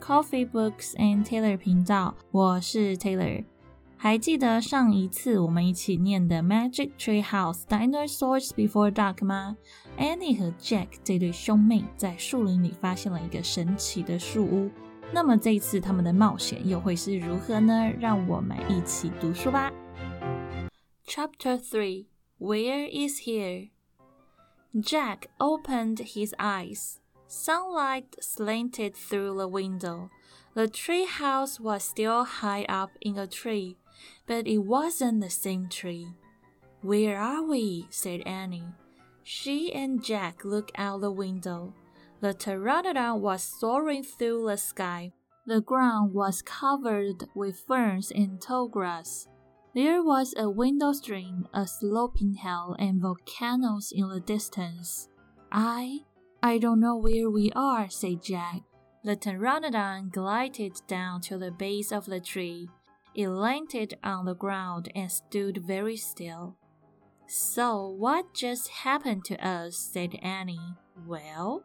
Coffee Books and Taylor 频道，我是 Taylor。还记得上一次我们一起念的《Magic Tree House Dinosaurs Before Dark》吗？Annie 和 Jack 这对兄妹在树林里发现了一个神奇的树屋。那么这一次他们的冒险又会是如何呢？让我们一起读书吧。Chapter Three: Where is here? Jack opened his eyes. Sunlight slanted through the window. The tree house was still high up in a tree, but it wasn't the same tree. Where are we? said Annie. She and Jack looked out the window. The pteranodon was soaring through the sky. The ground was covered with ferns and tall grass. There was a window screen, a sloping hill, and volcanoes in the distance. I, I don't know where we are, said Jack. The pteranodon glided down to the base of the tree. It landed on the ground and stood very still. So, what just happened to us? said Annie. Well,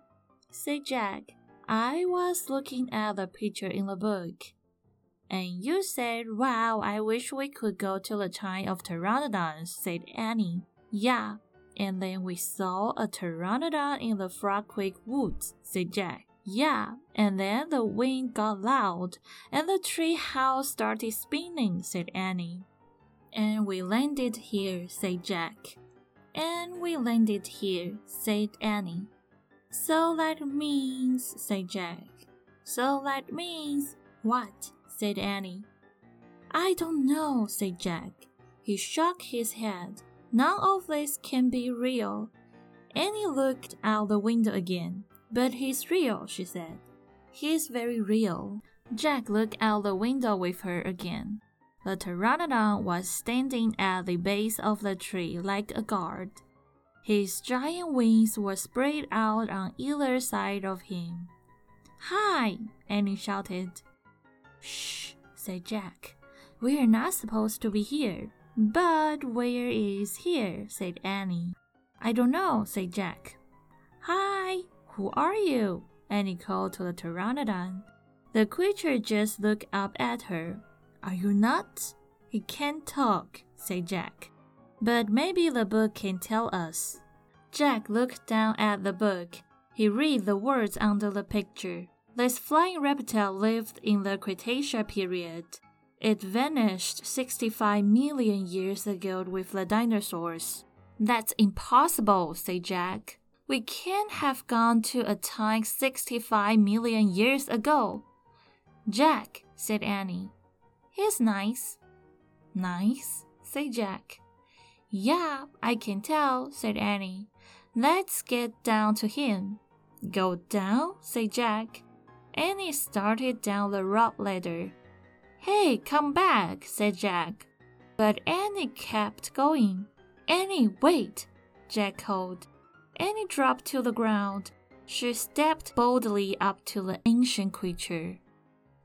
said Jack, I was looking at the picture in the book. And you said, Wow, I wish we could go to the time of pteranodons, said Annie. Yeah, and then we saw a pteranodon in the Frog Creek woods, said Jack. Yeah, and then the wind got loud, and the tree house started spinning, said Annie. And we landed here, said Jack. And we landed here, said Annie. So that means, said Jack. So that means what? said Annie. I don't know, said Jack. He shook his head. None of this can be real. Annie looked out the window again. But he's real, she said. He's very real. Jack looked out the window with her again. The pteranodon was standing at the base of the tree like a guard. His giant wings were spread out on either side of him. Hi! Annie shouted. Shh, said Jack. We are not supposed to be here. But where is here? said Annie. I don't know, said Jack. Hi, who are you? Annie called to the pteranodon. The creature just looked up at her. Are you nuts? He can't talk, said Jack. But maybe the book can tell us. Jack looked down at the book. He read the words under the picture. This flying reptile lived in the Cretaceous period. It vanished 65 million years ago with the dinosaurs. That's impossible, said Jack. We can't have gone to a time 65 million years ago. Jack, said Annie. He's nice. Nice, said Jack. Yeah, I can tell, said Annie. Let's get down to him. Go down, said Jack. Annie started down the rope ladder. Hey, come back, said Jack. But Annie kept going. Annie, wait, Jack called. Annie dropped to the ground. She stepped boldly up to the ancient creature.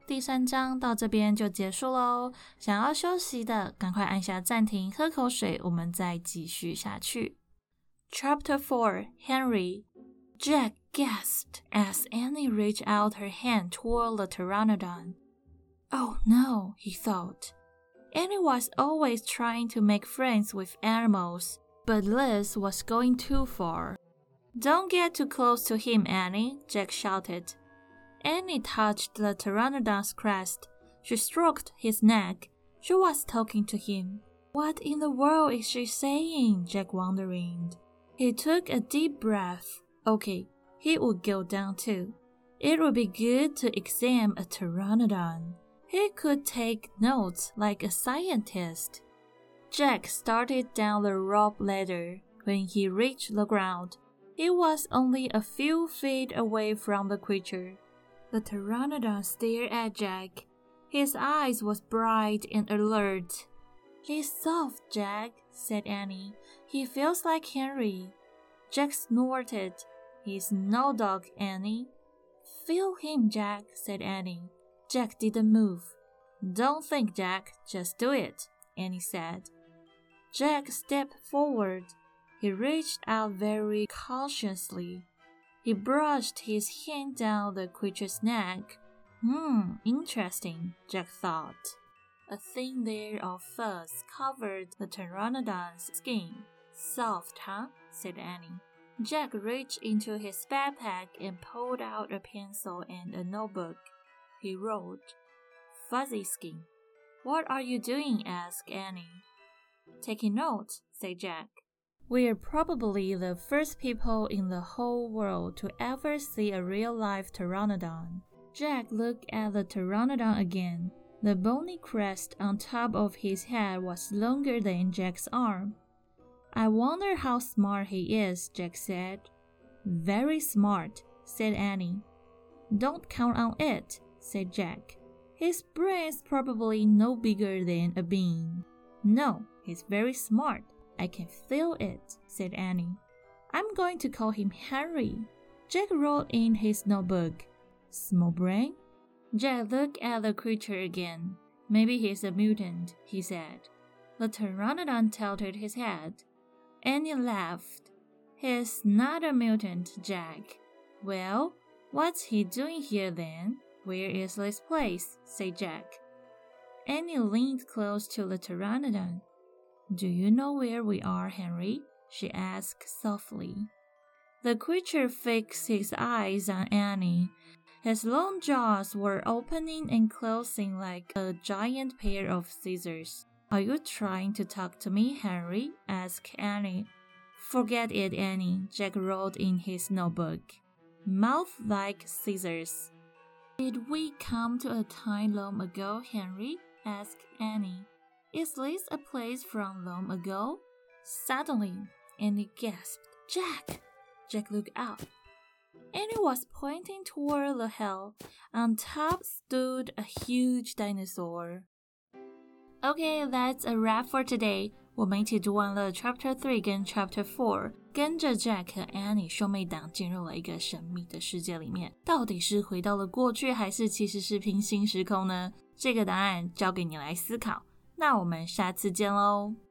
第三章到这边就结束喽。想要休息的，赶快按下暂停，喝口水，我们再继续下去。Chapter Four: Henry. Jack gasped as Annie reached out her hand toward the pteranodon. Oh no, he thought. Annie was always trying to make friends with animals, but Liz was going too far. Don't get too close to him, Annie, Jack shouted. Annie touched the pteranodon's crest. She stroked his neck. She was talking to him. What in the world is she saying? Jack wondered. He took a deep breath. Okay, he would go down too. It would be good to examine a pteranodon. He could take notes like a scientist. Jack started down the rope ladder. When he reached the ground, he was only a few feet away from the creature. The pteranodon stared at Jack. His eyes was bright and alert. He's soft, Jack, said Annie. He feels like Henry. Jack snorted. He's no dog, Annie. Feel him, Jack, said Annie. Jack didn't move. Don't think, Jack, just do it, Annie said. Jack stepped forward. He reached out very cautiously. He brushed his hand down the creature's neck. Hmm, interesting, Jack thought. A thin layer of fuzz covered the pteranodon's skin. Soft, huh? said Annie. Jack reached into his backpack and pulled out a pencil and a notebook. He wrote, Fuzzy skin. What are you doing? asked Annie. Taking notes, said Jack. We're probably the first people in the whole world to ever see a real life pteranodon. Jack looked at the pteranodon again. The bony crest on top of his head was longer than Jack's arm. I wonder how smart he is, Jack said. Very smart, said Annie. Don't count on it, said Jack. His brain's probably no bigger than a bean. No, he's very smart. I can feel it, said Annie. I'm going to call him Henry. Jack wrote in his notebook. Small brain? Jack looked at the creature again. Maybe he's a mutant, he said. The pteranodon tilted his head. Annie laughed. He's not a mutant, Jack. Well, what's he doing here then? Where is this place? said Jack. Annie leaned close to the pteranodon. Do you know where we are, Henry? she asked softly. The creature fixed his eyes on Annie. His long jaws were opening and closing like a giant pair of scissors. Are you trying to talk to me, Henry? asked Annie. Forget it, Annie, Jack wrote in his notebook. Mouth like scissors. Did we come to a time long ago, Henry? asked Annie. Is this a place from long ago? Suddenly, Annie gasped. Jack! Jack looked up. Annie was pointing toward the hill. On top stood a huge dinosaur. Okay, that's a wrap for today. 我们一起读完了 Chapter Three 跟 Chapter Four， 跟着 Jack 和 Annie 兄妹党进入了一个神秘的世界里面。到底是回到了过去，还是其实是平行时空呢？这个答案交给你来思考。那我们下次见喽。